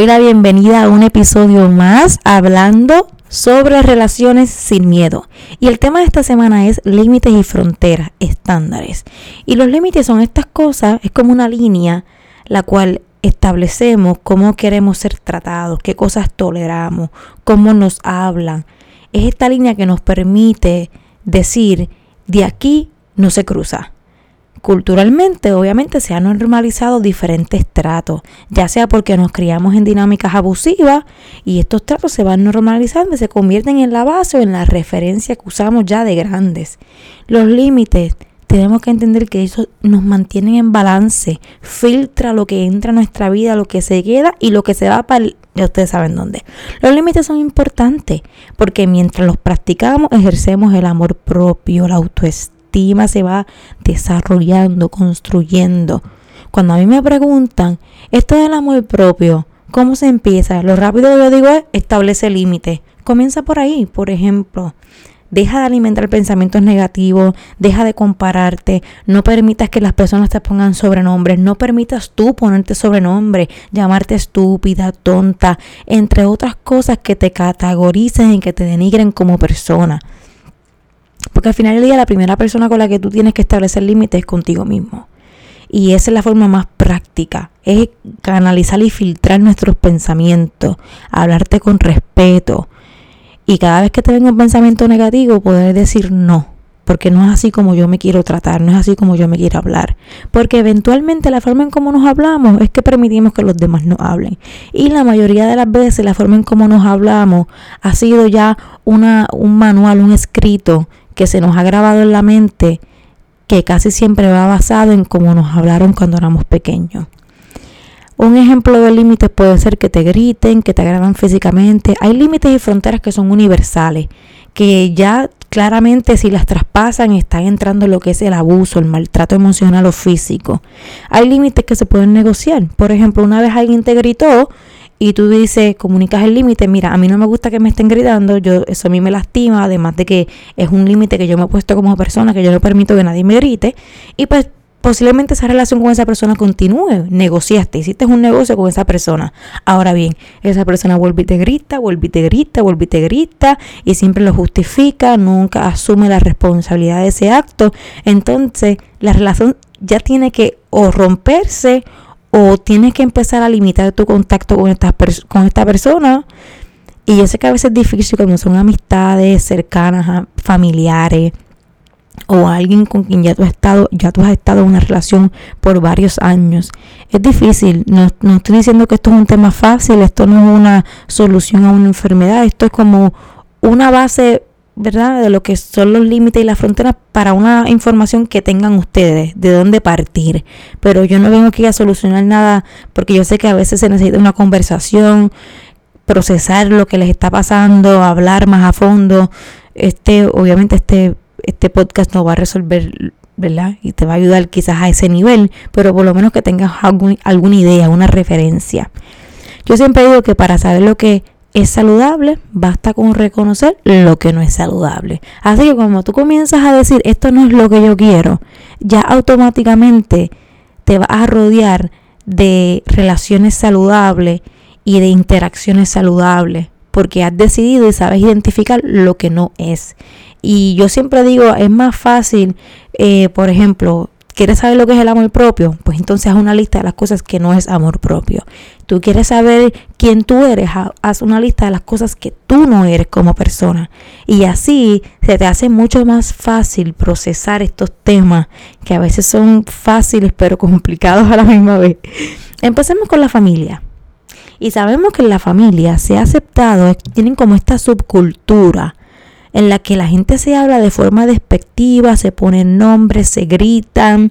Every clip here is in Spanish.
doy la bienvenida a un episodio más hablando sobre relaciones sin miedo. Y el tema de esta semana es límites y fronteras, estándares. Y los límites son estas cosas, es como una línea la cual establecemos cómo queremos ser tratados, qué cosas toleramos, cómo nos hablan. Es esta línea que nos permite decir, de aquí no se cruza. Culturalmente, obviamente, se han normalizado diferentes tratos, ya sea porque nos criamos en dinámicas abusivas y estos tratos se van normalizando y se convierten en la base o en la referencia que usamos ya de grandes. Los límites, tenemos que entender que eso nos mantiene en balance, filtra lo que entra a nuestra vida, lo que se queda y lo que se va para ya ustedes saben dónde. Los límites son importantes porque mientras los practicamos ejercemos el amor propio, la autoestima se va desarrollando, construyendo. Cuando a mí me preguntan, esto del amor propio, ¿cómo se empieza? Lo rápido que yo digo es establece límites. Comienza por ahí, por ejemplo. Deja de alimentar pensamientos negativos, deja de compararte, no permitas que las personas te pongan sobrenombres, no permitas tú ponerte sobrenombre, llamarte estúpida, tonta, entre otras cosas que te categoricen y que te denigren como persona. Porque al final del día la primera persona con la que tú tienes que establecer límites es contigo mismo. Y esa es la forma más práctica, es canalizar y filtrar nuestros pensamientos, hablarte con respeto. Y cada vez que te venga un pensamiento negativo, poder decir no, porque no es así como yo me quiero tratar, no es así como yo me quiero hablar. Porque eventualmente la forma en cómo nos hablamos es que permitimos que los demás nos hablen. Y la mayoría de las veces la forma en cómo nos hablamos ha sido ya una, un manual, un escrito que se nos ha grabado en la mente que casi siempre va basado en cómo nos hablaron cuando éramos pequeños. Un ejemplo de límites puede ser que te griten, que te agradan físicamente. Hay límites y fronteras que son universales, que ya claramente si las traspasan están entrando en lo que es el abuso, el maltrato emocional o físico. Hay límites que se pueden negociar. Por ejemplo, una vez alguien te gritó, y tú dices, comunicas el límite, mira, a mí no me gusta que me estén gritando, yo eso a mí me lastima, además de que es un límite que yo me he puesto como persona, que yo no permito que nadie me grite, y pues posiblemente esa relación con esa persona continúe, negociaste, hiciste un negocio con esa persona. Ahora bien, esa persona vuelve y te grita, vuelve y te grita, vuelve y te grita, y siempre lo justifica, nunca asume la responsabilidad de ese acto, entonces la relación ya tiene que o romperse o tienes que empezar a limitar tu contacto con esta, con esta persona. Y yo sé que a veces es difícil cuando son amistades cercanas, familiares o alguien con quien ya tú has estado, ya tú has estado en una relación por varios años. Es difícil, no, no estoy diciendo que esto es un tema fácil, esto no es una solución a una enfermedad, esto es como una base ¿verdad? De lo que son los límites y las fronteras para una información que tengan ustedes, de dónde partir. Pero yo no vengo aquí a solucionar nada porque yo sé que a veces se necesita una conversación, procesar lo que les está pasando, hablar más a fondo. Este, obviamente este, este podcast no va a resolver, ¿verdad? Y te va a ayudar quizás a ese nivel, pero por lo menos que tengas algún, alguna idea, una referencia. Yo siempre digo que para saber lo que es saludable, basta con reconocer lo que no es saludable. Así que cuando tú comienzas a decir esto no es lo que yo quiero, ya automáticamente te vas a rodear de relaciones saludables y de interacciones saludables, porque has decidido y sabes identificar lo que no es. Y yo siempre digo, es más fácil, eh, por ejemplo, ¿Quieres saber lo que es el amor propio? Pues entonces haz una lista de las cosas que no es amor propio. ¿Tú quieres saber quién tú eres? Haz una lista de las cosas que tú no eres como persona. Y así se te hace mucho más fácil procesar estos temas que a veces son fáciles pero complicados a la misma vez. Empecemos con la familia. Y sabemos que en la familia se ha aceptado, tienen como esta subcultura en la que la gente se habla de forma despectiva, se ponen nombres, se gritan,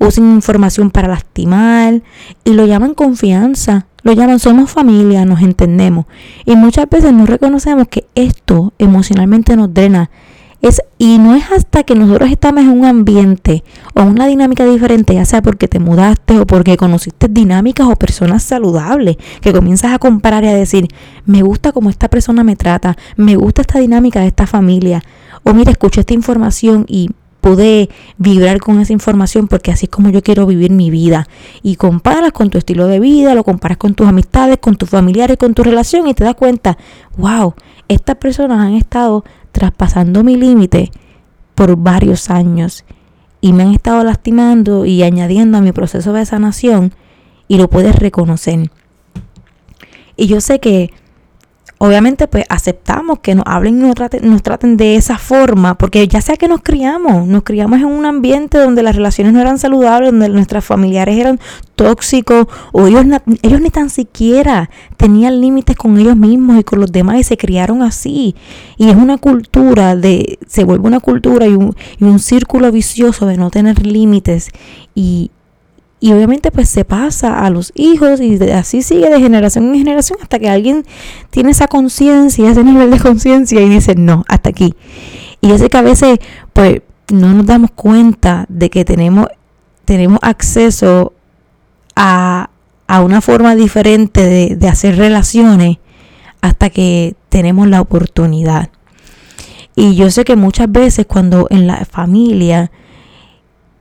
usan información para lastimar y lo llaman confianza, lo llaman somos familia, nos entendemos. Y muchas veces no reconocemos que esto emocionalmente nos drena es, y no es hasta que nosotros estamos en un ambiente o una dinámica diferente, ya sea porque te mudaste o porque conociste dinámicas o personas saludables, que comienzas a comparar y a decir, me gusta cómo esta persona me trata, me gusta esta dinámica de esta familia, o mira, escucho esta información y pude vibrar con esa información porque así es como yo quiero vivir mi vida. Y comparas con tu estilo de vida, lo comparas con tus amistades, con tus familiares, con tu relación y te das cuenta, wow, estas personas han estado traspasando mi límite por varios años y me han estado lastimando y añadiendo a mi proceso de sanación y lo puedes reconocer. Y yo sé que obviamente pues aceptamos que nos hablen y nos traten, de esa forma, porque ya sea que nos criamos, nos criamos en un ambiente donde las relaciones no eran saludables, donde nuestros familiares eran tóxicos, o ellos, ellos ni tan siquiera tenían límites con ellos mismos y con los demás y se criaron así. Y es una cultura de, se vuelve una cultura y un, y un círculo vicioso de no tener límites y, y obviamente pues se pasa a los hijos y así sigue de generación en generación hasta que alguien tiene esa conciencia, ese nivel de conciencia y dice, no, hasta aquí. Y ese que a veces pues no nos damos cuenta de que tenemos, tenemos acceso a, a una forma diferente de, de hacer relaciones hasta que tenemos la oportunidad. Y yo sé que muchas veces cuando en la familia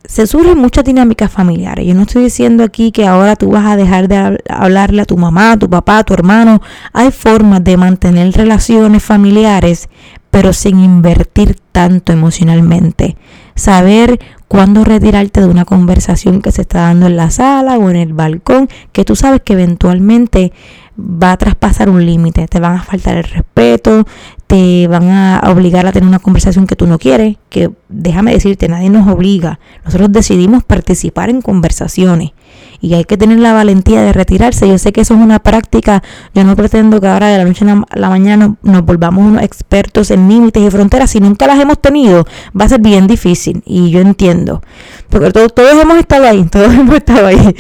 se surgen muchas dinámicas familiares. Yo no estoy diciendo aquí que ahora tú vas a dejar de hablarle a tu mamá, a tu papá, a tu hermano. Hay formas de mantener relaciones familiares, pero sin invertir tanto emocionalmente. Saber cuándo retirarte de una conversación que se está dando en la sala o en el balcón, que tú sabes que eventualmente va a traspasar un límite, te van a faltar el respeto, te van a obligar a tener una conversación que tú no quieres, que déjame decirte, nadie nos obliga, nosotros decidimos participar en conversaciones y hay que tener la valentía de retirarse. Yo sé que eso es una práctica, yo no pretendo que ahora de la noche a la mañana nos volvamos unos expertos en límites y fronteras, si nunca las hemos tenido, va a ser bien difícil y yo entiendo, porque todos, todos hemos estado ahí, todos hemos estado ahí.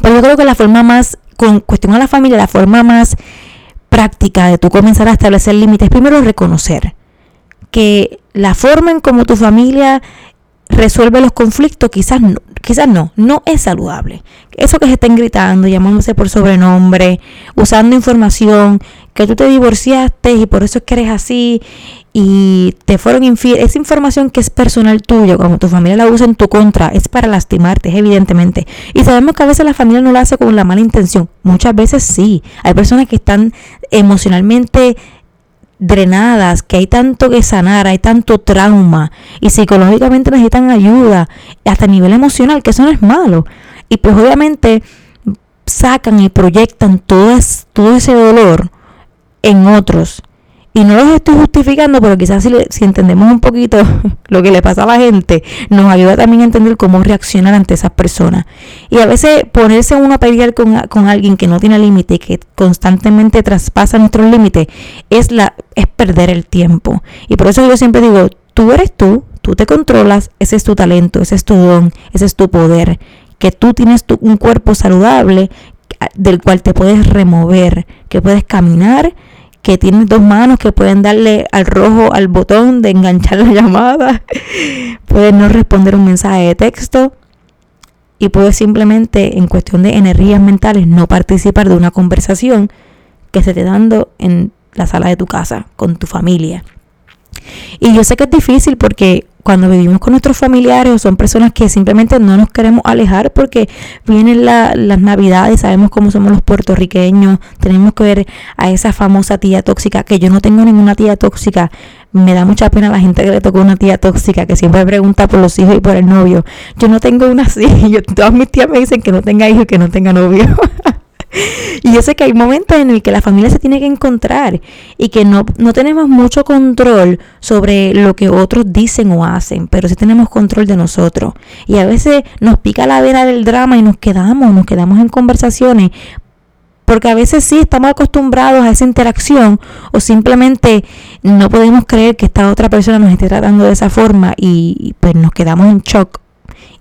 Pero yo creo que la forma más con cuestión a la familia, la forma más práctica de tú comenzar a establecer límites, primero reconocer que la forma en cómo tu familia resuelve los conflictos quizás no, quizás no, no es saludable. Eso que se estén gritando, llamándose por sobrenombre, usando información, que tú te divorciaste y por eso es que eres así y te fueron infiel, esa información que es personal tuya, como tu familia la usa en tu contra, es para lastimarte, evidentemente. Y sabemos que a veces la familia no lo hace con la mala intención, muchas veces sí. Hay personas que están emocionalmente drenadas, que hay tanto que sanar, hay tanto trauma y psicológicamente necesitan ayuda, hasta a nivel emocional, que eso no es malo. Y pues obviamente sacan y proyectan todo, todo ese dolor en otros y no los estoy justificando, pero quizás si, si, entendemos un poquito lo que le pasa a la gente, nos ayuda también a entender cómo reaccionar ante esas personas. Y a veces ponerse uno a pelear con, con alguien que no tiene límite que constantemente traspasa nuestros límites es, la, es perder el tiempo. Y por eso yo siempre digo, tú eres tú, tú te controlas, ese es tu talento, ese es tu don, ese es tu poder. Que tú tienes un cuerpo saludable del cual te puedes remover, que puedes caminar que tienes dos manos que pueden darle al rojo al botón de enganchar la llamada, puedes no responder un mensaje de texto y puedes simplemente en cuestión de energías mentales no participar de una conversación que se te dando en la sala de tu casa con tu familia. Y yo sé que es difícil porque cuando vivimos con nuestros familiares o son personas que simplemente no nos queremos alejar porque vienen las navidades, sabemos cómo somos los puertorriqueños, tenemos que ver a esa famosa tía tóxica, que yo no tengo ninguna tía tóxica, me da mucha pena la gente que le tocó una tía tóxica que siempre pregunta por los hijos y por el novio. Yo no tengo una así, yo, todas mis tías me dicen que no tenga hijos y que no tenga novio. Y yo sé que hay momentos en el que la familia se tiene que encontrar y que no, no tenemos mucho control sobre lo que otros dicen o hacen, pero sí tenemos control de nosotros. Y a veces nos pica la vena del drama y nos quedamos, nos quedamos en conversaciones porque a veces sí estamos acostumbrados a esa interacción o simplemente no podemos creer que esta otra persona nos esté tratando de esa forma y pues nos quedamos en shock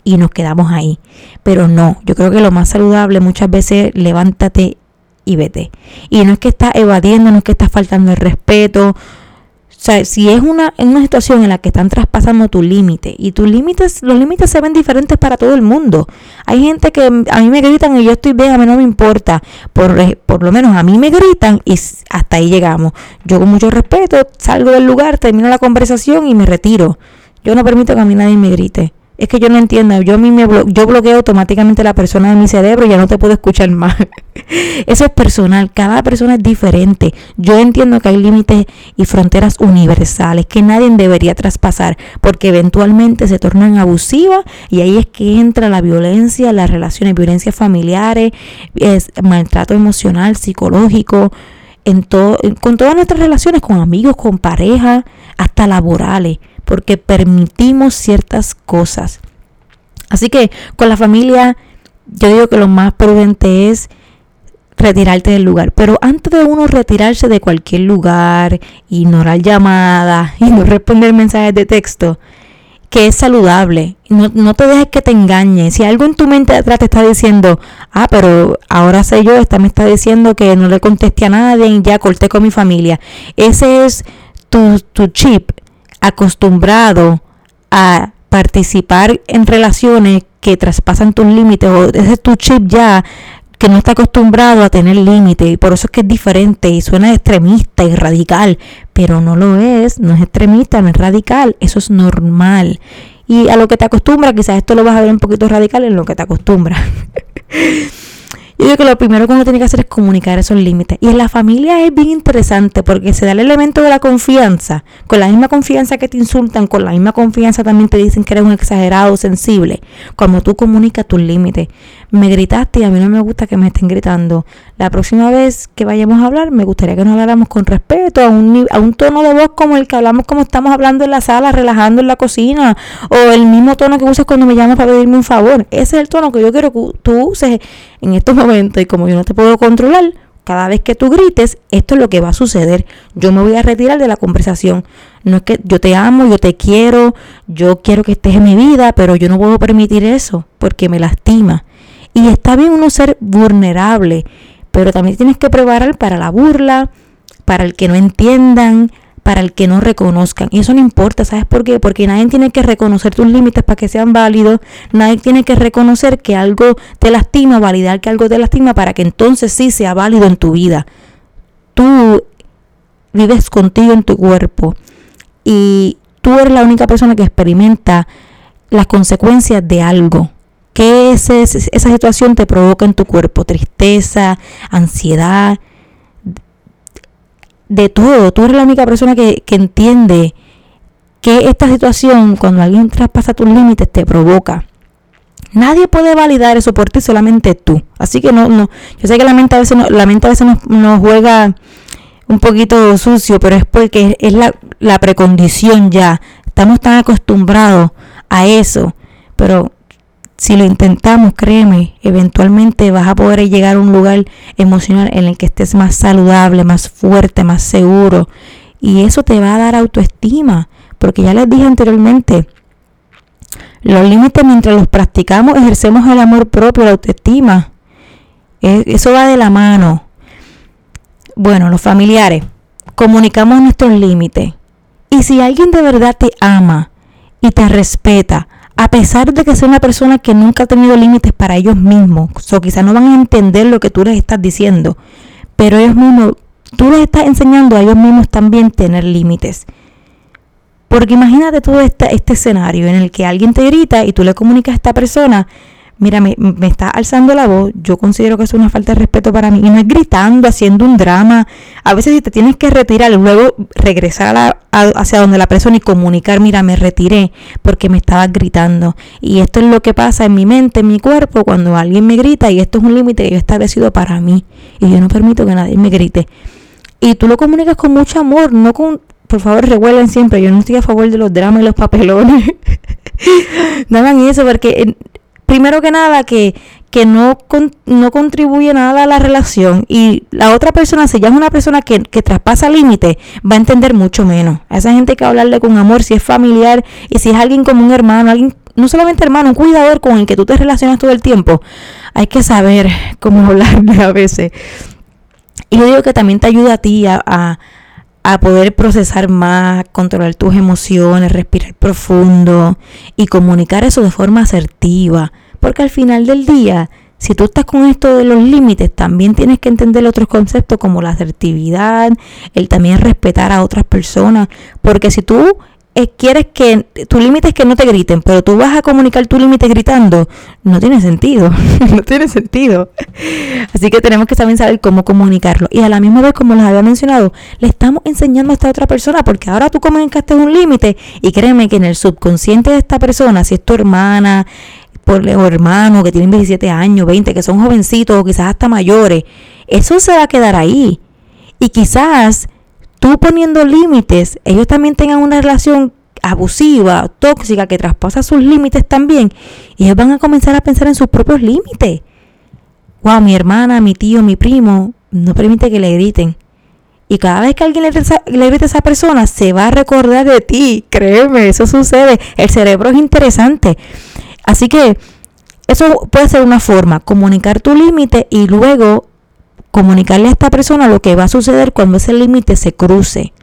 y nos quedamos ahí. Pero no, yo creo que lo más saludable muchas veces levántate y vete. Y no es que estás evadiendo, no es que estás faltando el respeto. O sea, si es una, una situación en la que están traspasando tu límite y tus límites, los límites se ven diferentes para todo el mundo. Hay gente que a mí me gritan y yo estoy bien, a mí no me importa. Por, por lo menos a mí me gritan y hasta ahí llegamos. Yo con mucho respeto salgo del lugar, termino la conversación y me retiro. Yo no permito que a mí nadie me grite. Es que yo no entiendo. Yo a mí me yo bloqueo automáticamente la persona de mi cerebro y ya no te puedo escuchar más. Eso es personal. Cada persona es diferente. Yo entiendo que hay límites y fronteras universales que nadie debería traspasar porque eventualmente se tornan abusivas y ahí es que entra la violencia, las relaciones, violencias familiares, es maltrato emocional, psicológico, en todo, con todas nuestras relaciones, con amigos, con pareja, hasta laborales porque permitimos ciertas cosas. Así que con la familia yo digo que lo más prudente es retirarte del lugar. Pero antes de uno retirarse de cualquier lugar, ignorar llamadas y no responder mensajes de texto, que es saludable. No, no, te dejes que te engañe. Si algo en tu mente atrás te está diciendo, ah, pero ahora sé yo, esta me está diciendo que no le contesté a nadie y ya corté con mi familia. Ese es tu, tu chip acostumbrado a participar en relaciones que traspasan tus límites o ese es tu chip ya que no está acostumbrado a tener límites y por eso es que es diferente y suena extremista y radical, pero no lo es, no es extremista, no es radical, eso es normal. Y a lo que te acostumbra, quizás esto lo vas a ver un poquito radical en lo que te acostumbra. Yo digo que lo primero que uno tiene que hacer es comunicar esos límites. Y en la familia es bien interesante porque se da el elemento de la confianza. Con la misma confianza que te insultan, con la misma confianza también te dicen que eres un exagerado, sensible. Como tú comunicas tus límites. Me gritaste y a mí no me gusta que me estén gritando. La próxima vez que vayamos a hablar, me gustaría que nos habláramos con respeto, a un, a un tono de voz como el que hablamos como estamos hablando en la sala, relajando en la cocina. O el mismo tono que usas cuando me llamas para pedirme un favor. Ese es el tono que yo quiero que tú uses en estos momentos y como yo no te puedo controlar, cada vez que tú grites, esto es lo que va a suceder. Yo me voy a retirar de la conversación. No es que yo te amo, yo te quiero, yo quiero que estés en mi vida, pero yo no puedo permitir eso porque me lastima. Y está bien uno ser vulnerable, pero también tienes que preparar para la burla, para el que no entiendan, para el que no reconozcan. Y eso no importa, ¿sabes por qué? Porque nadie tiene que reconocer tus límites para que sean válidos, nadie tiene que reconocer que algo te lastima, validar que algo te lastima para que entonces sí sea válido en tu vida. Tú vives contigo en tu cuerpo y tú eres la única persona que experimenta las consecuencias de algo. ¿Qué es esa situación te provoca en tu cuerpo? Tristeza, ansiedad, de todo. Tú eres la única persona que, entiende que esta situación, cuando alguien traspasa tus límites, te provoca. Nadie puede validar eso por ti, solamente tú. Así que no, no. Yo sé que la mente a veces, la mente a veces nos, juega un poquito sucio, pero es porque es la, la precondición ya. Estamos tan acostumbrados a eso. Pero si lo intentamos, créeme, eventualmente vas a poder llegar a un lugar emocional en el que estés más saludable, más fuerte, más seguro. Y eso te va a dar autoestima, porque ya les dije anteriormente, los límites mientras los practicamos ejercemos el amor propio, la autoestima. E, eso va de la mano. Bueno, los familiares, comunicamos nuestros límites. Y si alguien de verdad te ama y te respeta, a pesar de que sea una persona que nunca ha tenido límites para ellos mismos, o quizás no van a entender lo que tú les estás diciendo, pero ellos mismos, tú les estás enseñando a ellos mismos también tener límites. Porque imagínate todo este, este escenario en el que alguien te grita y tú le comunicas a esta persona, mira, me, me está alzando la voz, yo considero que es una falta de respeto para mí. Y no es gritando, haciendo un drama. A veces si te tienes que retirar, luego regresar hacia donde la persona y comunicar, mira, me retiré porque me estabas gritando. Y esto es lo que pasa en mi mente, en mi cuerpo, cuando alguien me grita y esto es un límite que yo he establecido para mí. Y yo no permito que nadie me grite. Y tú lo comunicas con mucho amor, no con... Por favor, recuerden siempre, yo no estoy a favor de los dramas y los papelones. no hagan eso porque primero que nada, que, que no, no contribuye nada a la relación y la otra persona, si ya es una persona que, que traspasa límites, va a entender mucho menos. A esa gente que hablarle con amor, si es familiar y si es alguien como un hermano, alguien, no solamente hermano, un cuidador con el que tú te relacionas todo el tiempo, hay que saber cómo hablarle a veces. Y yo digo que también te ayuda a ti a a poder procesar más, controlar tus emociones, respirar profundo y comunicar eso de forma asertiva. Porque al final del día, si tú estás con esto de los límites, también tienes que entender otros conceptos como la asertividad, el también respetar a otras personas. Porque si tú eh, quieres que tu límite es que no te griten, pero tú vas a comunicar tu límite gritando, no tiene sentido, no tiene sentido. Así que tenemos que también saber cómo comunicarlo. Y a la misma vez, como les había mencionado, le estamos enseñando a esta otra persona, porque ahora tú comunicaste un límite y créeme que en el subconsciente de esta persona, si es tu hermana, por, o hermano que tienen 17 años, 20, que son jovencitos o quizás hasta mayores, eso se va a quedar ahí. Y quizás tú poniendo límites, ellos también tengan una relación abusiva, tóxica, que traspasa sus límites también, y ellos van a comenzar a pensar en sus propios límites. Wow, mi hermana, mi tío, mi primo, no permite que le griten. Y cada vez que alguien le, le a esa persona, se va a recordar de ti. Créeme, eso sucede. El cerebro es interesante. Así que eso puede ser una forma, comunicar tu límite y luego comunicarle a esta persona lo que va a suceder cuando ese límite se cruce.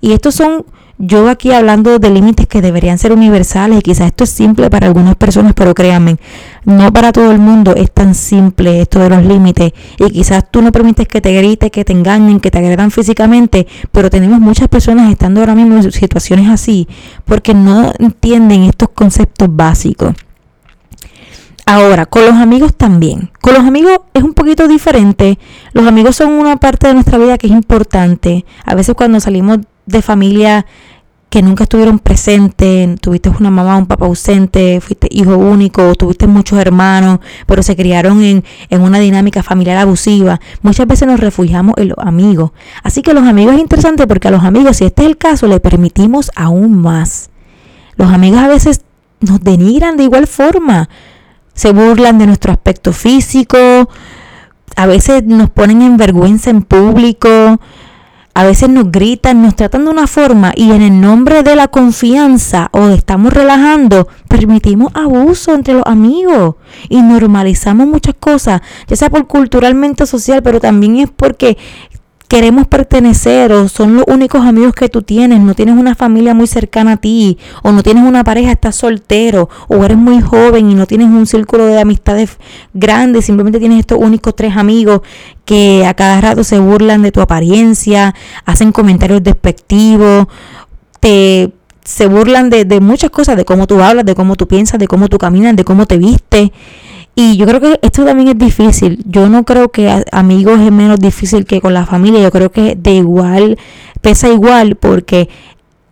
Y estos son, yo aquí hablando de límites que deberían ser universales, y quizás esto es simple para algunas personas, pero créanme, no para todo el mundo es tan simple esto de los límites. Y quizás tú no permites que te grite, que te engañen, que te agredan físicamente, pero tenemos muchas personas estando ahora mismo en situaciones así, porque no entienden estos conceptos básicos. Ahora, con los amigos también. Con los amigos es un poquito diferente. Los amigos son una parte de nuestra vida que es importante. A veces cuando salimos de familia que nunca estuvieron presentes, tuviste una mamá, un papá ausente, fuiste hijo único, tuviste muchos hermanos, pero se criaron en, en una dinámica familiar abusiva. Muchas veces nos refugiamos en los amigos. Así que los amigos es interesante porque a los amigos, si este es el caso, le permitimos aún más. Los amigos a veces nos denigran de igual forma se burlan de nuestro aspecto físico, a veces nos ponen en vergüenza en público, a veces nos gritan, nos tratan de una forma y en el nombre de la confianza o de estamos relajando, permitimos abuso entre los amigos y normalizamos muchas cosas, ya sea por culturalmente social, pero también es porque queremos pertenecer o son los únicos amigos que tú tienes, no tienes una familia muy cercana a ti o no tienes una pareja, estás soltero o eres muy joven y no tienes un círculo de amistades grande, simplemente tienes estos únicos tres amigos que a cada rato se burlan de tu apariencia, hacen comentarios despectivos, te se burlan de, de muchas cosas, de cómo tú hablas, de cómo tú piensas, de cómo tú caminas, de cómo te vistes. Y yo creo que esto también es difícil. Yo no creo que amigos es menos difícil que con la familia. Yo creo que de igual, pesa igual porque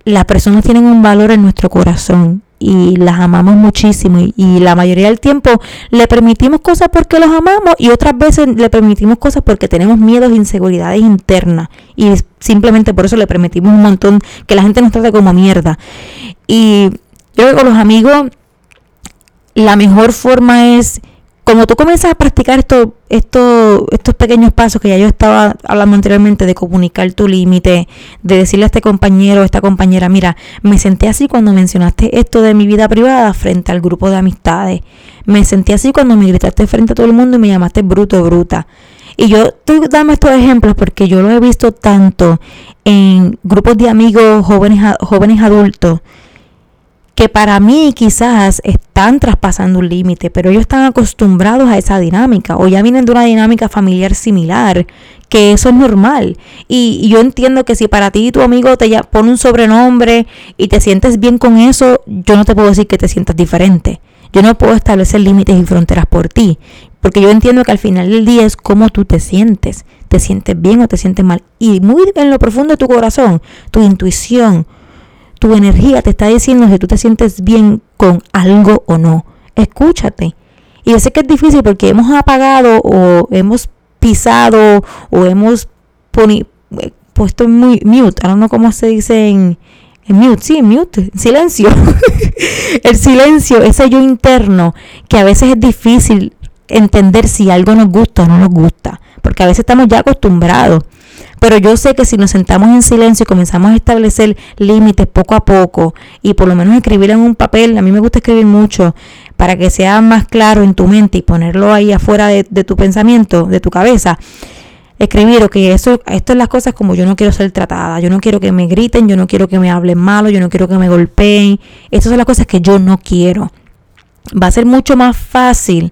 las personas tienen un valor en nuestro corazón y las amamos muchísimo y, la mayoría del tiempo le permitimos cosas porque los amamos y otras veces le permitimos cosas porque tenemos miedos e inseguridades internas y simplemente por eso le permitimos un montón que la gente nos trate como mierda. Y yo creo que con los amigos la mejor forma es como tú comienzas a practicar esto, esto, estos pequeños pasos que ya yo estaba hablando anteriormente de comunicar tu límite, de decirle a este compañero o esta compañera, mira, me senté así cuando mencionaste esto de mi vida privada frente al grupo de amistades. Me sentí así cuando me gritaste frente a todo el mundo y me llamaste bruto o bruta. Y yo estoy dando estos ejemplos porque yo lo he visto tanto en grupos de amigos jóvenes, jóvenes adultos que para mí quizás están traspasando un límite, pero ellos están acostumbrados a esa dinámica o ya vienen de una dinámica familiar similar, que eso es normal. Y, yo entiendo que si para ti tu amigo te pone un sobrenombre y te sientes bien con eso, yo no te puedo decir que te sientas diferente. Yo no puedo establecer límites y fronteras por ti, porque yo entiendo que al final del día es cómo tú te sientes. Te sientes bien o te sientes mal. Y muy en lo profundo de tu corazón, tu intuición, tu energía te está diciendo si tú te sientes bien con algo o no. Escúchate. Y yo sé que es difícil porque hemos apagado o hemos pisado o hemos puesto muy mute. Ahora no cómo se dice en, en mute. Sí, mute. Silencio. el silencio, ese yo interno que a veces es difícil entender si algo nos gusta o no nos gusta. Porque a veces estamos ya acostumbrados. Pero yo sé que si nos sentamos en silencio y comenzamos a establecer límites poco a poco y por lo menos escribir en un papel, a mí me gusta escribir mucho para que sea más claro en tu mente y ponerlo ahí afuera de, tu pensamiento, de tu cabeza. Escribir, ok, eso, esto es las cosas como yo no quiero ser tratada, yo no quiero que me griten, yo no quiero que me hablen malo, yo no quiero que me golpeen, estas son las cosas que yo no quiero. Va a ser mucho más fácil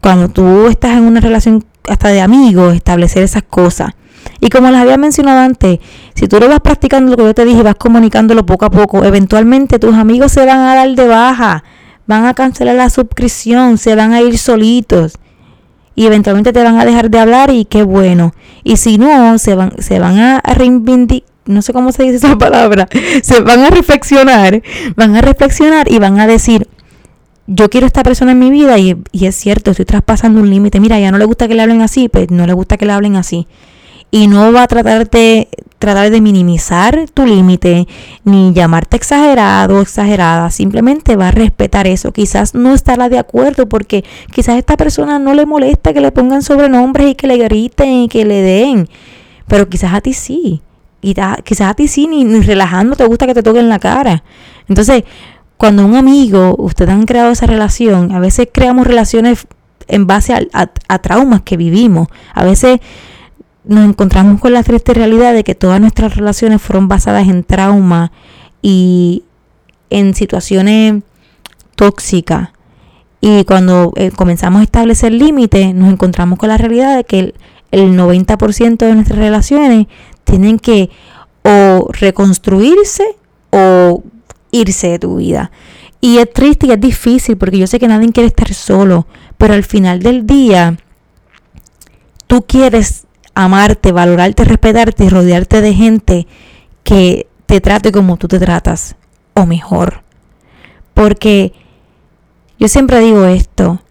cuando tú estás en una relación hasta de amigos establecer esas cosas Y como les había mencionado antes, si tú lo vas practicando lo que yo te dije, vas comunicándolo poco a poco, eventualmente tus amigos se van a dar de baja, van a cancelar la suscripción, se van a ir solitos y eventualmente te van a dejar de hablar y qué bueno. Y si no, se van, se van a reivindicar, no sé cómo se dice esa palabra, se van a reflexionar, van a reflexionar y van a decir, yo quiero esta persona en mi vida y, y es cierto, estoy traspasando un límite. Mira, ya no le gusta que le hablen así, pues no le gusta que le hablen así. Y no va a tratarte, tratar de minimizar tu límite, ni llamarte exagerado o exagerada. Simplemente va a respetar eso. Quizás no estará de acuerdo porque quizás a esta persona no le molesta que le pongan sobrenombres y que le griten y que le den. Pero quizás a ti sí. Y quizás a ti sí, ni, relajando te gusta que te toquen la cara. Entonces, cuando un amigo, ustedes han creado esa relación, a veces creamos relaciones en base a, traumas que vivimos. A veces nos encontramos con la triste realidad de que todas nuestras relaciones fueron basadas en trauma y en situaciones tóxicas. Y cuando eh, comenzamos a establecer límites, nos encontramos con la realidad de que el, el 90% de nuestras relaciones tienen que o reconstruirse o irse de tu vida. Y es triste y es difícil porque yo sé que nadie quiere estar solo, pero al final del día tú quieres amarte, valorarte, respetarte y rodearte de gente que te trate como tú te tratas o mejor. Porque yo siempre digo esto,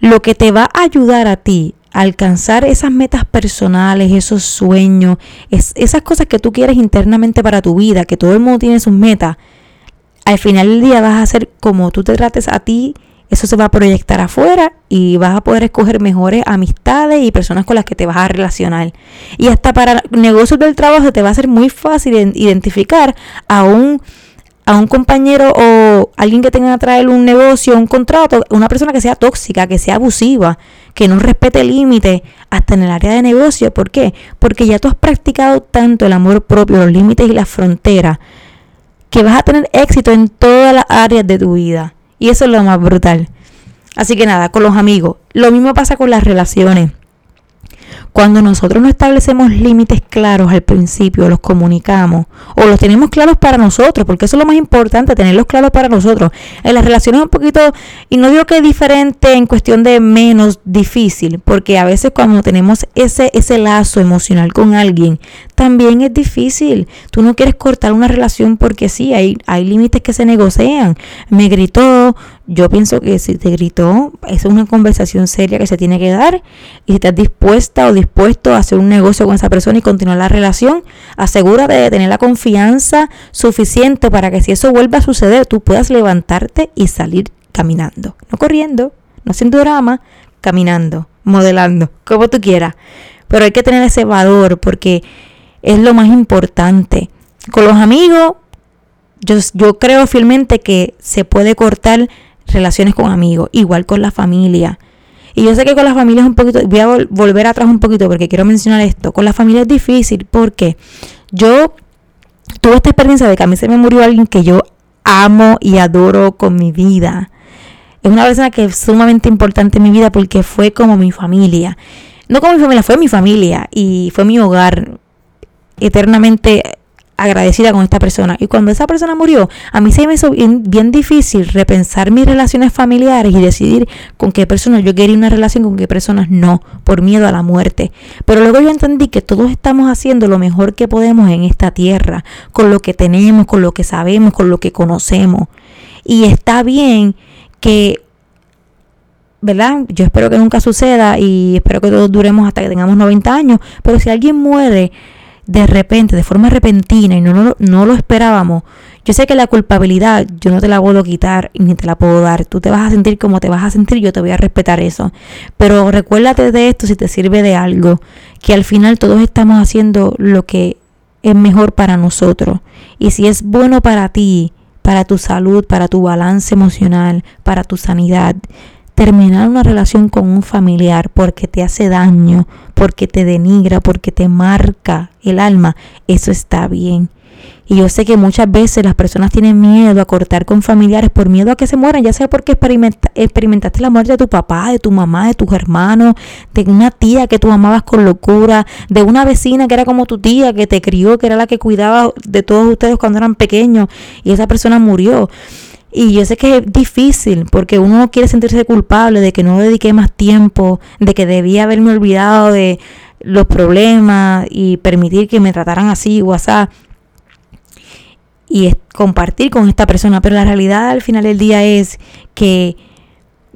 lo que te va a ayudar a ti a alcanzar esas metas personales, esos sueños, esas cosas que tú quieres internamente para tu vida, que todo el mundo tiene sus metas, al final del día vas a hacer como tú te trates a ti, eso se va a proyectar afuera y vas a poder escoger mejores amistades y personas con las que te vas a relacionar. Y hasta para negocios del trabajo te va a ser muy fácil identificar a un, a un compañero o alguien que tenga que traer un negocio, un contrato, una persona que sea tóxica, que sea abusiva, que no respete límites hasta en el área de negocio. ¿Por qué? Porque ya tú has practicado tanto el amor propio, los límites y las fronteras que vas a tener éxito en todas las áreas de tu vida. Y eso es lo más brutal. Así que nada, con los amigos. Lo mismo pasa con las relaciones. Cuando nosotros no establecemos límites claros al principio, los comunicamos o los tenemos claros para nosotros, porque eso es lo más importante, tenerlos claros para nosotros. En las relaciones un poquito, y no digo que es diferente en cuestión de menos difícil, porque a veces cuando tenemos ese, ese lazo emocional con alguien, también es difícil. Tú no quieres cortar una relación porque sí, hay, hay límites que se negocian. Me gritó, yo pienso que si te gritó, es una conversación seria que se tiene que dar y si estás dispuesta o dispuesto a hacer un negocio con esa persona y continuar la relación, asegúrate de tener la confianza suficiente para que si eso vuelva a suceder, tú puedas levantarte y salir caminando, no corriendo, no haciendo drama, caminando, modelando, como tú quieras. Pero hay que tener ese valor porque es lo más importante. Con los amigos, yo, yo creo fielmente que se puede cortar relaciones con amigos, igual con la familia. Y yo sé que con la familia es un poquito, voy a volver atrás un poquito porque quiero mencionar esto. Con la familia es difícil porque yo tuve esta experiencia de que a mí se me murió alguien que yo amo y adoro con mi vida. Es una persona que es sumamente importante en mi vida porque fue como mi familia. No como mi familia, fue mi familia y fue mi hogar eternamente agradecida con esta persona. Y cuando esa persona murió, a mí se me hizo bien, difícil repensar mis relaciones familiares y decidir con qué personas yo quería una relación, con qué personas no, por miedo a la muerte. Pero luego yo entendí que todos estamos haciendo lo mejor que podemos en esta tierra, con lo que tenemos, con lo que sabemos, con lo que conocemos. Y está bien que ¿verdad? Yo espero que nunca suceda y espero que todos duremos hasta que tengamos 90 años, pero si alguien muere de repente, de forma repentina y no, no, lo esperábamos, yo sé que la culpabilidad yo no te la puedo quitar ni te la puedo dar. Tú te vas a sentir como te vas a sentir, yo te voy a respetar eso. Pero recuérdate de esto si te sirve de algo, que al final todos estamos haciendo lo que es mejor para nosotros. Y si es bueno para ti, para tu salud, para tu balance emocional, para tu sanidad, terminar una relación con un familiar porque te hace daño, porque te denigra, porque te marca el alma, eso está bien. Y yo sé que muchas veces las personas tienen miedo a cortar con familiares por miedo a que se mueran, ya sea porque experimentaste la muerte de tu papá, de tu mamá, de tus hermanos, de una tía que tú amabas con locura, de una vecina que era como tu tía, que te crió, que era la que cuidaba de todos ustedes cuando eran pequeños y esa persona murió. Y yo sé que es difícil porque uno no quiere sentirse culpable de que no dediqué más tiempo, de que debía haberme olvidado de los problemas y permitir que me trataran así o así y compartir con esta persona. Pero la realidad al final del día es que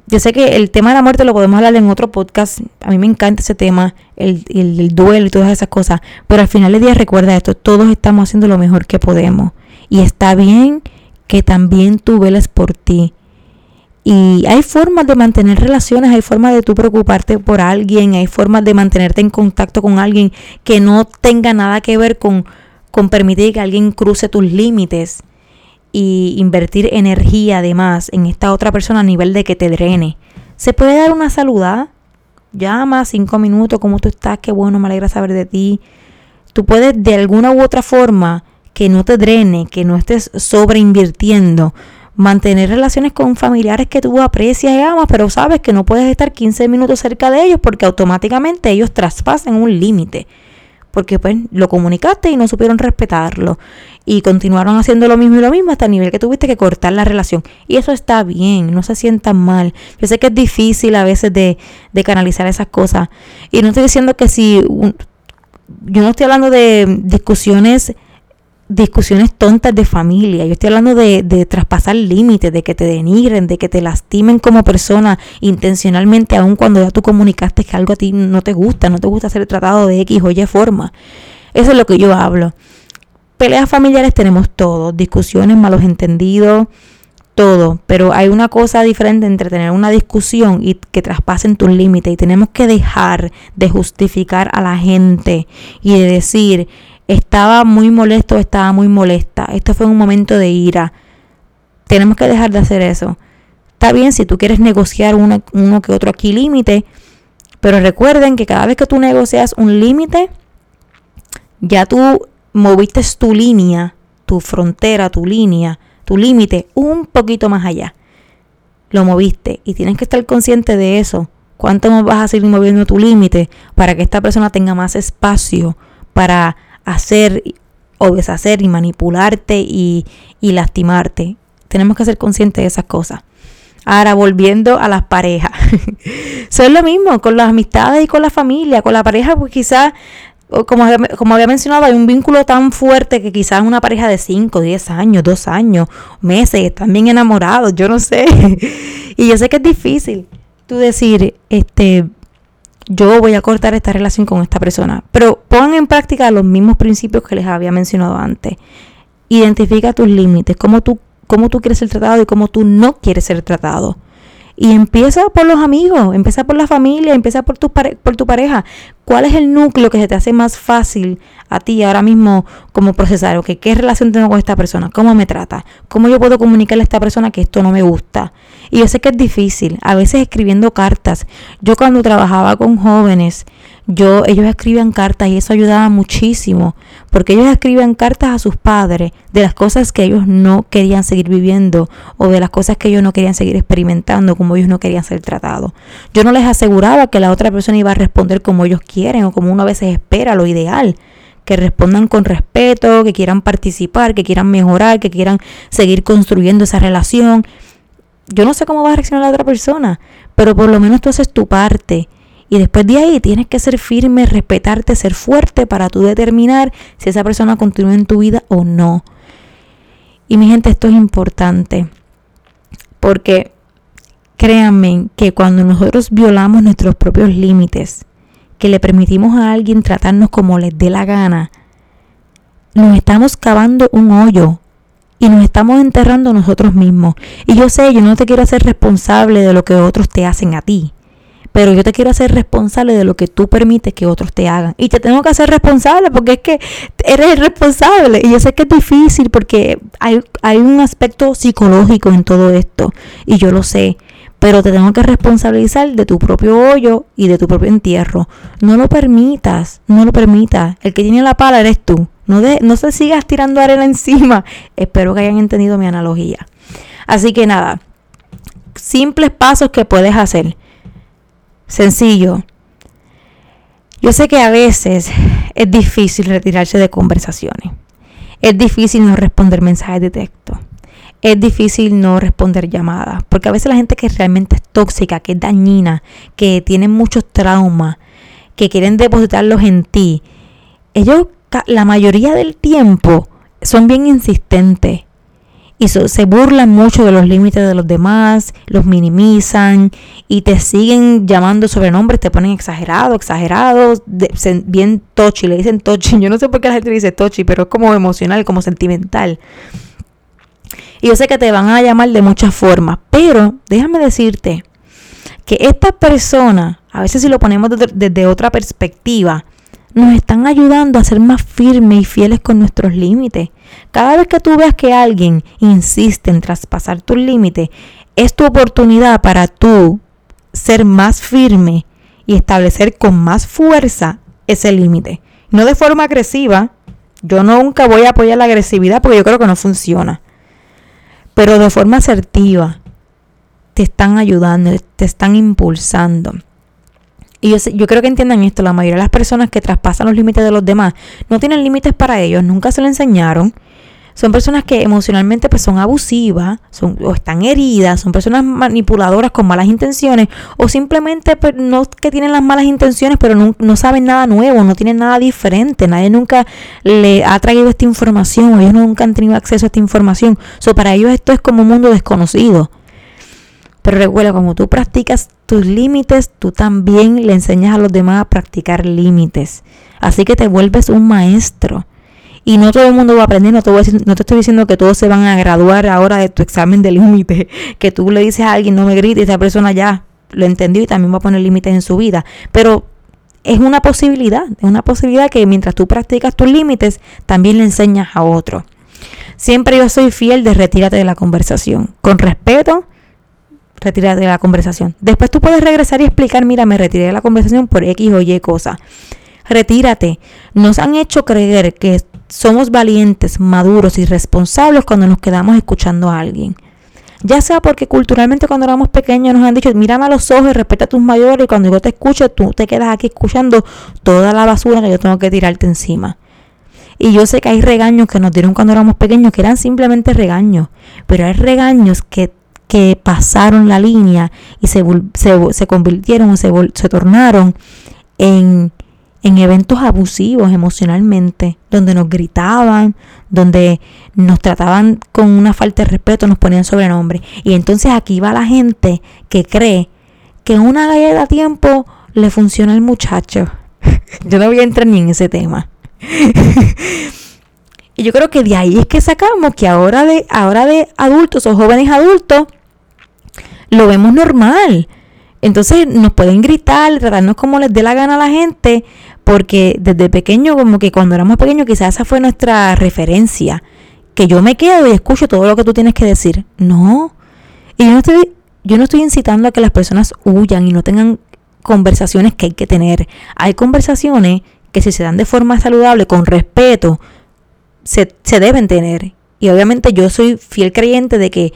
yo sé que el tema de la muerte lo podemos hablar en otro podcast. A mí me encanta ese tema, el, el, duelo y todas esas cosas. Pero al final del día recuerda esto, todos estamos haciendo lo mejor que podemos. Y está bien que también tú veles por ti. Y hay formas de mantener relaciones, hay formas de tú preocuparte por alguien, hay formas de mantenerte en contacto con alguien que no tenga nada que ver con con permitir que alguien cruce tus límites y invertir energía además en esta otra persona a nivel de que te drene. Se puede dar una saludada, llama cinco minutos, ¿cómo tú estás? Qué bueno, me alegra saber de ti. Tú puedes de alguna u otra forma que no te drene, que no estés sobreinvirtiendo, mantener relaciones con familiares que tú aprecias y amas, pero sabes que no puedes estar 15 minutos cerca de ellos porque automáticamente ellos traspasan un límite. Porque pues lo comunicaste y no supieron respetarlo. Y continuaron haciendo lo mismo y lo mismo hasta el nivel que tuviste que cortar la relación. Y eso está bien, no se sientan mal. Yo sé que es difícil a veces de, de canalizar esas cosas. Y no estoy diciendo que si yo no estoy hablando de discusiones discusiones tontas de familia. Yo estoy hablando de, de traspasar límites, de que te denigren, de que te lastimen como persona intencionalmente, aun cuando ya tú comunicaste que algo a ti no te gusta, no te gusta ser tratado de X o Y forma. Eso es lo que yo hablo. Peleas familiares tenemos todo, discusiones, malos entendidos, todo, pero hay una cosa diferente entre tener una discusión y que traspasen tus límites y tenemos que dejar de justificar a la gente y de decir, estaba muy molesto, estaba muy molesta. Esto fue un momento de ira. Tenemos que dejar de hacer eso. Está bien si tú quieres negociar uno que otro aquí límite, pero recuerden que cada vez que tú negocias un límite, ya tú moviste tu línea, tu frontera, tu línea, tu límite un poquito más allá. Lo moviste y tienes que estar consciente de eso. ¿Cuánto vas a seguir moviendo tu límite para que esta persona tenga más espacio para hacer o deshacer y manipularte y, lastimarte. Tenemos que ser conscientes de esas cosas. Ahora, volviendo a las parejas. Son lo mismo con las amistades y con la familia. Con la pareja, pues quizás, como, como había mencionado, hay un vínculo tan fuerte que quizás una pareja de 5, 10 años, 2 años, meses, están bien enamorados, yo no sé. y yo sé que es difícil tú decir, este, yo voy a cortar esta relación con esta persona. Pero pon en práctica los mismos principios que les había mencionado antes. Identifica tus límites, cómo tú, cómo tú quieres ser tratado y cómo tú no quieres ser tratado. Y empieza por los amigos, empieza por la familia, empieza por tu, por tu pareja. ¿Cuál es el núcleo que se te hace más fácil a ti ahora mismo como procesar? ¿Qué relación tengo con esta persona? ¿Cómo me trata? ¿Cómo yo puedo comunicarle a esta persona que esto no me gusta? Y yo sé que es difícil, a veces escribiendo cartas. Yo cuando trabajaba con jóvenes, yo, ellos escribían cartas y eso ayudaba muchísimo, porque ellos escribían cartas a sus padres de las cosas que ellos no querían seguir viviendo o de las cosas que ellos no querían seguir experimentando, como ellos no querían ser tratados. Yo no les aseguraba que la otra persona iba a responder como ellos quieren o como uno a veces espera, lo ideal que respondan con respeto, que quieran participar, que quieran mejorar, que quieran seguir construyendo esa relación. Yo no sé cómo va a reaccionar la otra persona, pero por lo menos tú haces tu parte y después de ahí tienes que ser firme, respetarte, ser fuerte para tú determinar si esa persona continúa en tu vida o no. Y mi gente, esto es importante. Porque créanme que cuando nosotros violamos nuestros propios límites, que le permitimos a alguien tratarnos como les dé la gana, nos estamos cavando un hoyo y nos estamos enterrando nosotros mismos. Y yo sé, yo no te quiero hacer responsable de lo que otros te hacen a ti pero yo te quiero hacer responsable de lo que tú permites que otros te hagan. Y te tengo que hacer responsable porque es que eres responsable. Y yo sé que es difícil porque hay, hay un aspecto psicológico en todo esto. Y yo lo sé. Pero te tengo que responsabilizar de tu propio hoyo y de tu propio entierro. No lo permitas, no lo permitas. El que tiene la pala eres tú. No, de, no se sigas tirando arena encima. Espero que hayan entendido mi analogía. Así que nada, simples pasos que puedes hacer. Sencillo. Yo sé que a veces es difícil retirarse de conversaciones. Es difícil no responder mensajes de texto. Es difícil no responder llamadas. Porque a veces la gente que realmente es tóxica, que es dañina, que tiene muchos traumas, que quieren depositarlos en ti, ellos la mayoría del tiempo son bien insistentes y se burlan mucho de los límites de los demás, los minimizan y te siguen llamando sobrenombres, te ponen exagerado, exagerado, bien tochi, le dicen tochi. Yo no sé por qué la gente dice tochi, pero es como emocional, como sentimental. Y yo sé que te van a llamar de muchas formas, pero déjame decirte que esta persona, a veces si lo ponemos desde otra perspectiva, nos están ayudando a ser más firmes y fieles con nuestros límites. Cada vez que tú veas que alguien insiste en traspasar tus límites, es tu oportunidad para tú ser más firme y establecer con más fuerza ese límite. No de forma agresiva. Yo nunca voy a apoyar la agresividad porque yo creo que no funciona. Pero de forma asertiva. Te están ayudando, te están impulsando. Y yo, yo creo que entiendan esto, la mayoría de las personas que traspasan los límites de los demás no tienen límites para ellos, nunca se lo enseñaron. Son personas que emocionalmente pues son abusivas, son, o están heridas, son personas manipuladoras con malas intenciones, o simplemente pues, no que tienen las malas intenciones, pero no, saben nada nuevo, no tienen nada diferente, nadie nunca le ha traído esta información, ellos nunca han tenido acceso a esta información. So, para ellos esto es como un mundo desconocido. Pero recuerda, como tú practicas tus límites, tú también le enseñas a los demás a practicar límites. Así que te vuelves un maestro. Y no todo el mundo va a aprender, no te, no te estoy diciendo que todos se van a graduar ahora de tu examen de límite, que tú le dices a alguien, no me grites, esa persona ya lo entendió y también va a poner límites en su vida. Pero es una posibilidad, es una posibilidad que mientras tú practicas tus límites, también le enseñas a otro. Siempre yo soy fiel de retírate de la conversación, con respeto, retírate de la conversación. Después tú puedes regresar y explicar, mira, me retiré de la conversación por X o Y cosa. Retírate. Nos han hecho creer que somos valientes, maduros y responsables cuando nos quedamos escuchando a alguien. Ya sea porque culturalmente cuando éramos pequeños nos han dicho, mírame a los ojos y respeta a tus mayores y cuando yo te escucho tú te quedas aquí escuchando toda la basura que yo tengo que tirarte encima. Y yo sé que hay regaños que nos dieron cuando éramos pequeños que eran simplemente regaños, pero hay regaños que que pasaron la línea y se, se, convirtieron o se, se tornaron en, en eventos abusivos emocionalmente, donde nos gritaban, donde nos trataban con una falta de respeto, nos ponían sobrenombre. Y entonces aquí va la gente que cree que una galleta a tiempo le funciona al muchacho. Yo no voy a entrar ni en ese tema. y yo creo que de ahí es que sacamos que ahora de, ahora de adultos o jóvenes adultos, lo vemos normal. Entonces nos pueden gritar, tratarnos como les dé la gana a la gente, porque desde pequeño, como que cuando éramos pequeños, quizás esa fue nuestra referencia. Que yo me quedo y escucho todo lo que tú tienes que decir. No. Y yo no estoy, yo no estoy incitando a que las personas huyan y no tengan conversaciones que hay que tener. Hay conversaciones que si se dan de forma saludable, con respeto, se, se deben tener. Y obviamente yo soy fiel creyente de que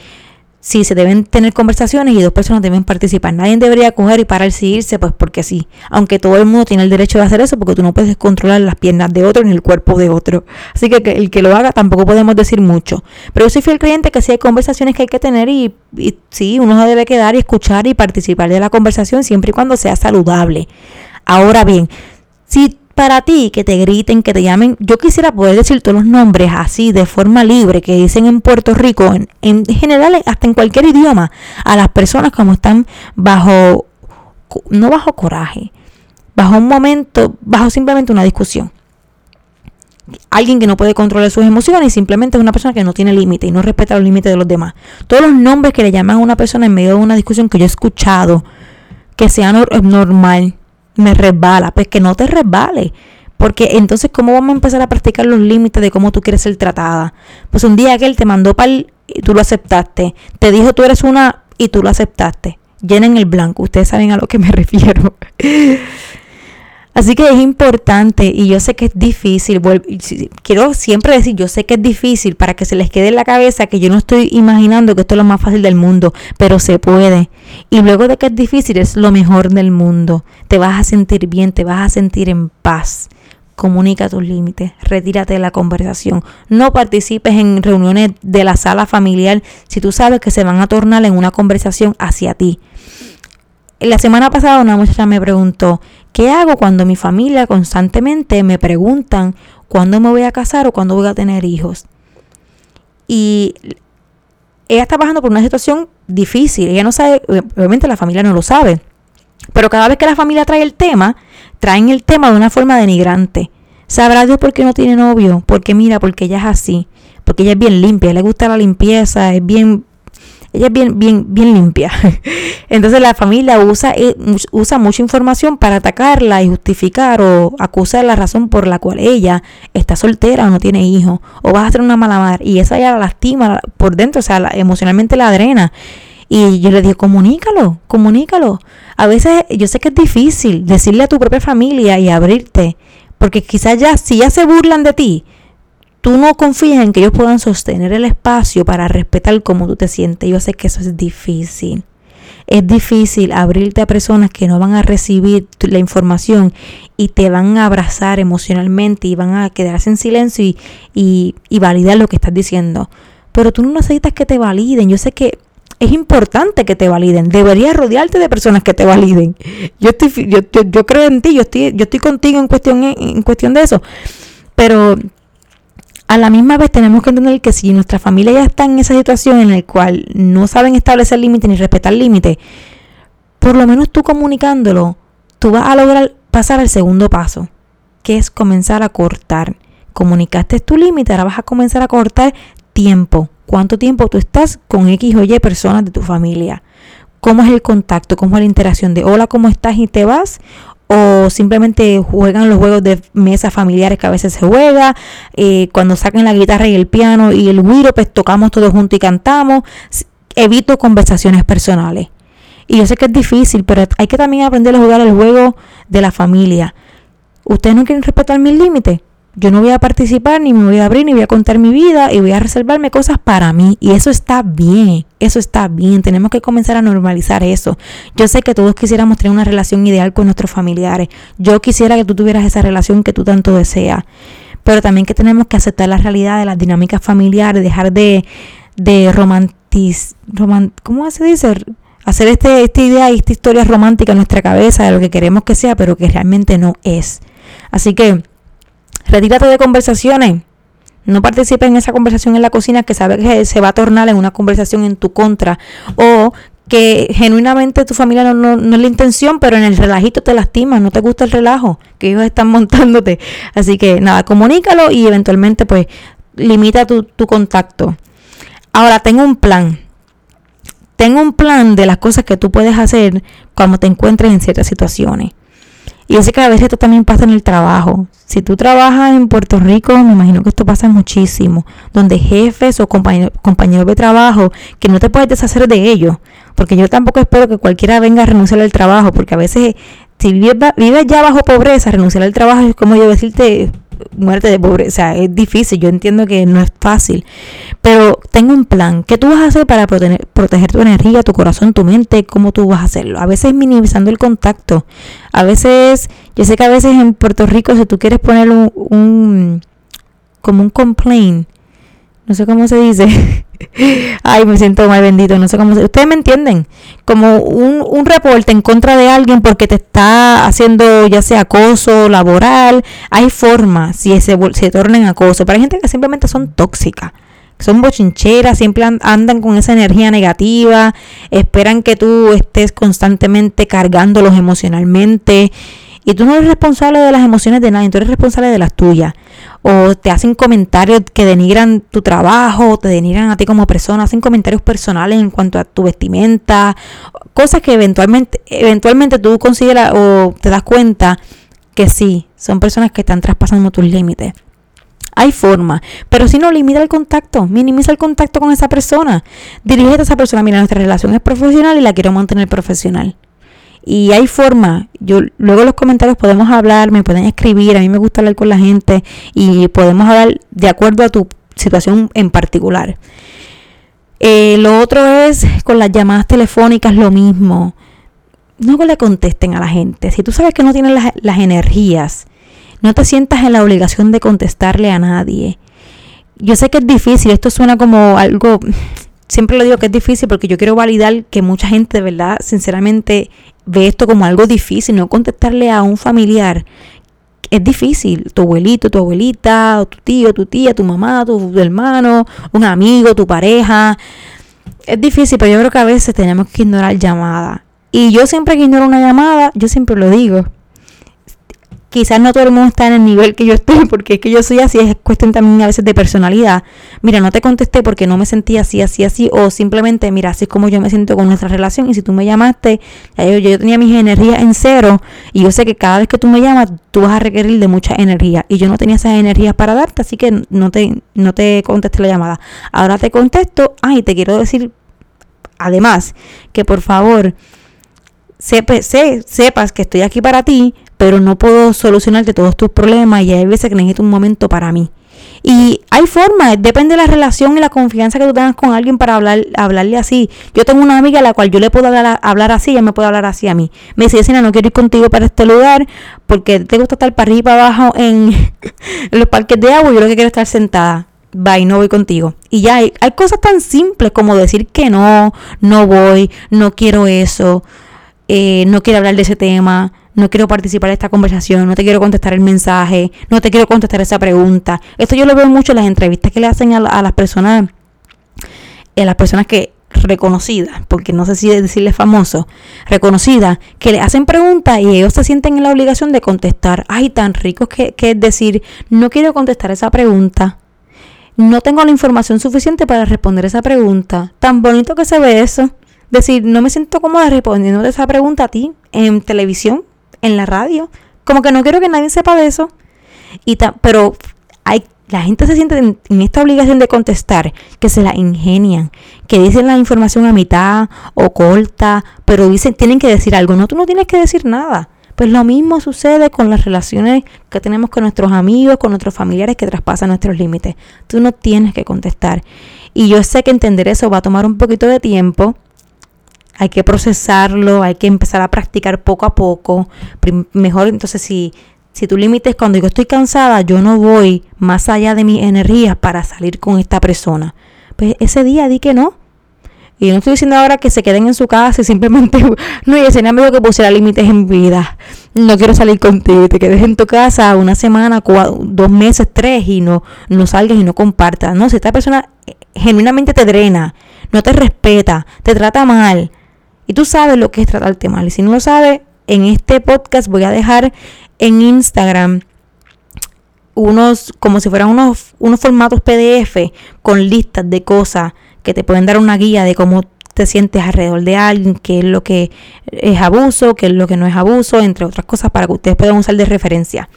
sí se deben tener conversaciones y dos personas deben participar. Nadie debería coger y pararse y irse, pues porque sí. Aunque todo el mundo tiene el derecho de hacer eso, porque tú no puedes controlar las piernas de otro ni el cuerpo de otro. Así que, el que lo haga tampoco podemos decir mucho. Pero yo soy fiel creyente que sí hay conversaciones que hay que tener y, y sí, uno se debe quedar y escuchar y participar de la conversación siempre y cuando sea saludable. Ahora bien, si para ti, que te griten, que te llamen. Yo quisiera poder decir todos los nombres así, de forma libre, que dicen en Puerto Rico, en, en general, hasta en cualquier idioma, a las personas como están bajo, no bajo coraje, bajo un momento, bajo simplemente una discusión. Alguien que no puede controlar sus emociones, simplemente es una persona que no tiene límite y no respeta los límites de los demás. Todos los nombres que le llaman a una persona en medio de una discusión que yo he escuchado, que sea normal, me resbala, pues que no te resbale. Porque entonces, ¿cómo vamos a empezar a practicar los límites de cómo tú quieres ser tratada? Pues un día que él te mandó para y tú lo aceptaste. Te dijo tú eres una y tú lo aceptaste. Llenen el blanco. Ustedes saben a lo que me refiero. Así que es importante y yo sé que es difícil, quiero siempre decir, yo sé que es difícil para que se les quede en la cabeza que yo no estoy imaginando que esto es lo más fácil del mundo, pero se puede. Y luego de que es difícil es lo mejor del mundo. Te vas a sentir bien, te vas a sentir en paz. Comunica tus límites, retírate de la conversación. No participes en reuniones de la sala familiar si tú sabes que se van a tornar en una conversación hacia ti. La semana pasada una muchacha me preguntó, ¿qué hago cuando mi familia constantemente me preguntan cuándo me voy a casar o cuándo voy a tener hijos? Y ella está pasando por una situación difícil. Ella no sabe, obviamente la familia no lo sabe. Pero cada vez que la familia trae el tema, traen el tema de una forma denigrante. ¿Sabrá Dios por qué no tiene novio? Porque mira, porque ella es así. Porque ella es bien limpia, le gusta la limpieza, es bien ella es bien, bien, bien limpia. Entonces la familia usa, eh, usa mucha información para atacarla y justificar o acusar la razón por la cual ella está soltera o no tiene hijos. O vas a ser una mala madre. Y esa ya la lastima por dentro, o sea, emocionalmente la drena. Y yo le dije, comunícalo, comunícalo. A veces yo sé que es difícil decirle a tu propia familia y abrirte. Porque quizás ya, si ya se burlan de ti, tú no confías en que ellos puedan sostener el espacio para respetar cómo tú te sientes. Yo sé que eso es difícil. Es difícil abrirte a personas que no van a recibir la información y te van a abrazar emocionalmente y van a quedarse en silencio y, y, validar lo que estás diciendo. Pero tú no necesitas que te validen. Yo sé que es importante que te validen. Deberías rodearte de personas que te validen. Yo estoy, yo, yo, creo en ti, yo estoy, yo estoy contigo en cuestión, en cuestión de eso. Pero a la misma vez tenemos que entender que si nuestra familia ya está en esa situación en la cual no saben establecer límites ni respetar límites, por lo menos tú comunicándolo, tú vas a lograr pasar al segundo paso, que es comenzar a cortar. Comunicaste tu límite, ahora vas a comenzar a cortar tiempo. ¿Cuánto tiempo tú estás con X o Y personas de tu familia? ¿Cómo es el contacto? ¿Cómo es la interacción de hola, ¿cómo estás? y te vas? O simplemente juegan los juegos de mesa familiares que a veces se juega, eh, cuando sacan la guitarra y el piano y el güiro, pues tocamos todos juntos y cantamos. Evito conversaciones personales. Y yo sé que es difícil, pero hay que también aprender a jugar el juego de la familia. ¿Ustedes no quieren respetar mis límites? Yo no voy a participar, ni me voy a abrir, ni voy a contar mi vida y voy a reservarme cosas para mí. Y eso está bien, eso está bien. Tenemos que comenzar a normalizar eso. Yo sé que todos quisiéramos tener una relación ideal con nuestros familiares. Yo quisiera que tú tuvieras esa relación que tú tanto deseas. Pero también que tenemos que aceptar la realidad de las dinámicas familiares, dejar de, de romantiz, ¿cómo se dice? Hacer este, esta idea y esta historia romántica en nuestra cabeza de lo que queremos que sea, pero que realmente no es. Así que Retírate de conversaciones. No participes en esa conversación en la cocina que sabes que se va a tornar en una conversación en tu contra. O que genuinamente tu familia no, es la intención, pero en el relajito te lastima, no te gusta el relajo que ellos están montándote. Así que nada, comunícalo y eventualmente pues limita tu, tu contacto. Ahora tengo un plan. Tengo un plan de las cosas que tú puedes hacer cuando te encuentres en ciertas situaciones. Y yo que a veces esto también pasa en el trabajo. Si tú trabajas en Puerto Rico, me imagino que esto pasa muchísimo, donde jefes o compañeros, compañeros de trabajo que no te puedes deshacer de ellos, porque yo tampoco espero que cualquiera venga a renunciar al trabajo, porque a veces si vives, vives ya bajo pobreza, renunciar al trabajo es como yo decirte, muerte de pobreza. Es difícil, yo entiendo que no es fácil. Pero tengo un plan. ¿Qué tú vas a hacer para proteger, proteger tu energía, tu corazón, tu mente? ¿Cómo tú vas a hacerlo? A veces minimizando el contacto. A veces, yo sé que a veces en Puerto Rico, si tú quieres poner un, un como un complaint, no sé cómo se dice. Ay, me siento mal bendito, no sé cómo se Ustedes me entienden. Como un, un reporte en contra de alguien porque te está haciendo ya sea acoso laboral. Hay formas si se, se tornen acoso. Pero hay gente que simplemente son tóxicas. Son bochincheras, siempre andan con esa energía negativa, esperan que tú estés constantemente cargándolos emocionalmente. Y tú no eres responsable de las emociones de nadie, tú eres responsable de las tuyas o te hacen comentarios que denigran tu trabajo, te denigran a ti como persona, hacen comentarios personales en cuanto a tu vestimenta, cosas que eventualmente, eventualmente tú consideras o te das cuenta que sí, son personas que están traspasando tus límites. Hay forma, pero si no, limita el contacto, minimiza el contacto con esa persona. Dirígete a esa persona, mira, nuestra relación es profesional y la quiero mantener profesional. Y hay forma, yo luego en los comentarios podemos hablar, me pueden escribir, a mí me gusta hablar con la gente y podemos hablar de acuerdo a tu situación en particular. Eh, lo otro es con las llamadas telefónicas lo mismo. No le contesten a la gente. Si tú sabes que no tienes las, las energías, no te sientas en la obligación de contestarle a nadie. Yo sé que es difícil, esto suena como algo, siempre le digo que es difícil porque yo quiero validar que mucha gente, de verdad, sinceramente, ve esto como algo difícil, no contestarle a un familiar. Es difícil, tu abuelito, tu abuelita, tu tío, tu tía, tu mamá, tu hermano, un amigo, tu pareja. Es difícil, pero yo creo que a veces tenemos que ignorar llamadas. Y yo siempre que ignoro una llamada, yo siempre lo digo quizás no todo el mundo está en el nivel que yo estoy, porque es que yo soy así, es cuestión también a veces de personalidad. Mira, no te contesté porque no me sentía así, así, así, o simplemente, mira, así es como yo me siento con nuestra relación, y si tú me llamaste, yo, yo tenía mis energías en cero, y yo sé que cada vez que tú me llamas, tú vas a requerir de mucha energía, y yo no tenía esas energías para darte, así que no te, no te contesté la llamada. Ahora te contesto, ay, te quiero decir, además, que por favor, sepas que estoy aquí para ti, pero no puedo solucionarte todos tus problemas y hay veces que necesito un momento para mí. Y hay formas, depende de la relación y la confianza que tú tengas con alguien para hablar, hablarle así. Yo tengo una amiga a la cual yo le puedo hablar, hablar así, ella me puede hablar así a mí. Me dice, Yesenia, no quiero ir contigo para este lugar porque te gusta estar para arriba y para abajo en, los parques de agua yo lo que quiero es estar sentada. Bye, no voy contigo. Y ya hay, hay cosas tan simples como decir que no, no voy, no quiero eso, eh, no quiero hablar de ese tema no quiero participar de esta conversación, no te quiero contestar el mensaje, no te quiero contestar esa pregunta. Esto yo lo veo mucho en las entrevistas que le hacen a, las personas, a las personas que reconocidas, porque no sé si decirle famoso, reconocidas, que le hacen preguntas y ellos se sienten en la obligación de contestar. Ay, tan rico que, que es decir, no quiero contestar esa pregunta. No tengo la información suficiente para responder esa pregunta. Tan bonito que se ve eso. Decir, no me siento cómoda respondiendo esa pregunta a ti en televisión, en la radio. Como que no quiero que nadie sepa de eso. Y pero hay, la gente se siente en, esta obligación de contestar, que se la ingenian, que dicen la información a mitad o corta, pero dicen, tienen que decir algo. No, tú no tienes que decir nada. Pues lo mismo sucede con las relaciones que tenemos con nuestros amigos, con nuestros familiares que traspasan nuestros límites. Tú no tienes que contestar. Y yo sé que entender eso va a tomar un poquito de tiempo, hay que procesarlo, hay que empezar a practicar poco a poco. Mejor entonces si, si tu límite es cuando yo estoy cansada, yo no voy más allá de mis energías para salir con esta persona. Pues ese día di que no. Y no estoy diciendo ahora que se queden en su casa y simplemente, no, y ese amigo que pusiera límites en vida. No quiero salir contigo, te quedes en tu casa una semana, dos meses, tres y no, no salgas y no compartas. No, si esta persona eh, genuinamente te drena, no te respeta, te trata mal, y tú sabes lo que es tratarte mal. Y si no lo sabes, en este podcast voy a dejar en Instagram unos, como si fueran unos, unos formatos PDF con listas de cosas que te pueden dar una guía de cómo te sientes alrededor de alguien, qué es lo que es abuso, qué es lo que no es abuso, entre otras cosas para que ustedes puedan usar de referencia.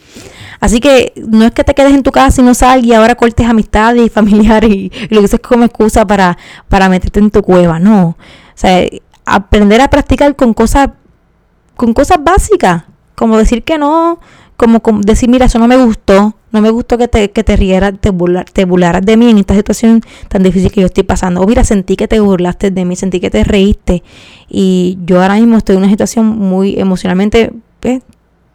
Así que no es que te quedes en tu casa y no salgas y ahora cortes amistades y familiares y, y lo uses como excusa para, para meterte en tu cueva, no. O sea, aprender a practicar con cosas, con cosas básicas, como decir que no, como, decir, mira, eso no me gustó, no me gustó que te, que te rieras, te, te burlaras de mí en esta situación tan difícil que yo estoy pasando. O mira, sentí que te burlaste de mí, sentí que te reíste. Y yo ahora mismo estoy en una situación muy emocionalmente pues,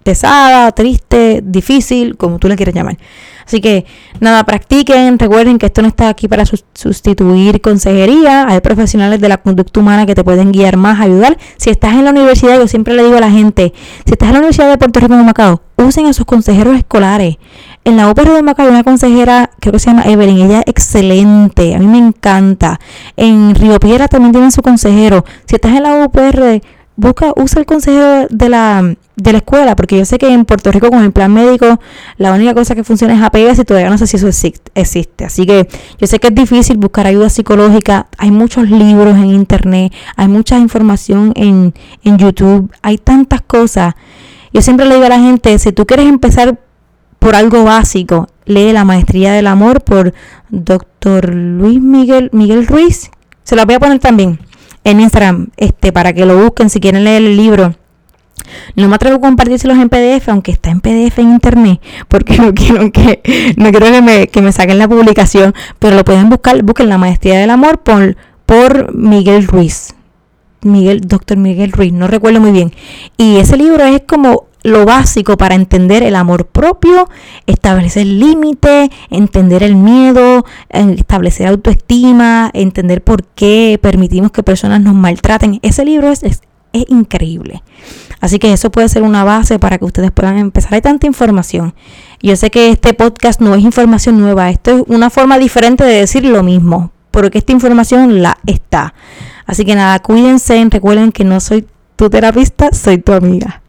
pesada, triste, difícil, como tú le quieras llamar. Así que nada, practiquen, recuerden que esto no está aquí para sustituir consejería, hay profesionales de la conducta humana que te pueden guiar más, ayudar. Si estás en la universidad, yo siempre le digo a la gente, si estás en la Universidad de Puerto Rico en Macao, usen a sus consejeros escolares. En la UPR de Macao hay una consejera, creo que se llama Evelyn, ella es excelente, a mí me encanta. En Río Piedra también tienen su consejero. Si estás en la UPR, busca, usa el consejero de la, de la escuela, porque yo sé que en Puerto Rico con el plan médico la única cosa que funciona es APS y todavía no sé si eso existe. Así que yo sé que es difícil buscar ayuda psicológica, hay muchos libros en internet, hay mucha información en, en YouTube, hay tantas cosas. Yo siempre le digo a la gente, si tú quieres empezar por algo básico, lee La Maestría del Amor por doctor Luis Miguel, Miguel Ruiz. Se la voy a poner también en Instagram, este, para que lo busquen si quieren leer el libro. No me atrevo a compartírselos en PDF, aunque está en PDF en internet, porque no quiero que, no quiero que me, que me saquen la publicación, pero lo pueden buscar, busquen La Maestría del Amor por, por Miguel Ruiz. Miguel, doctor Miguel Ruiz, no recuerdo muy bien. Y ese libro es como lo básico para entender el amor propio, establecer límites, entender el miedo, establecer autoestima, entender por qué permitimos que personas nos maltraten. Ese libro es, es, es increíble. Así que eso puede ser una base para que ustedes puedan empezar. Hay tanta información. Yo sé que este podcast no es información nueva, esto es una forma diferente de decir lo mismo, porque esta información la está. Así que nada, cuídense, recuerden que no soy tu terapista, soy tu amiga.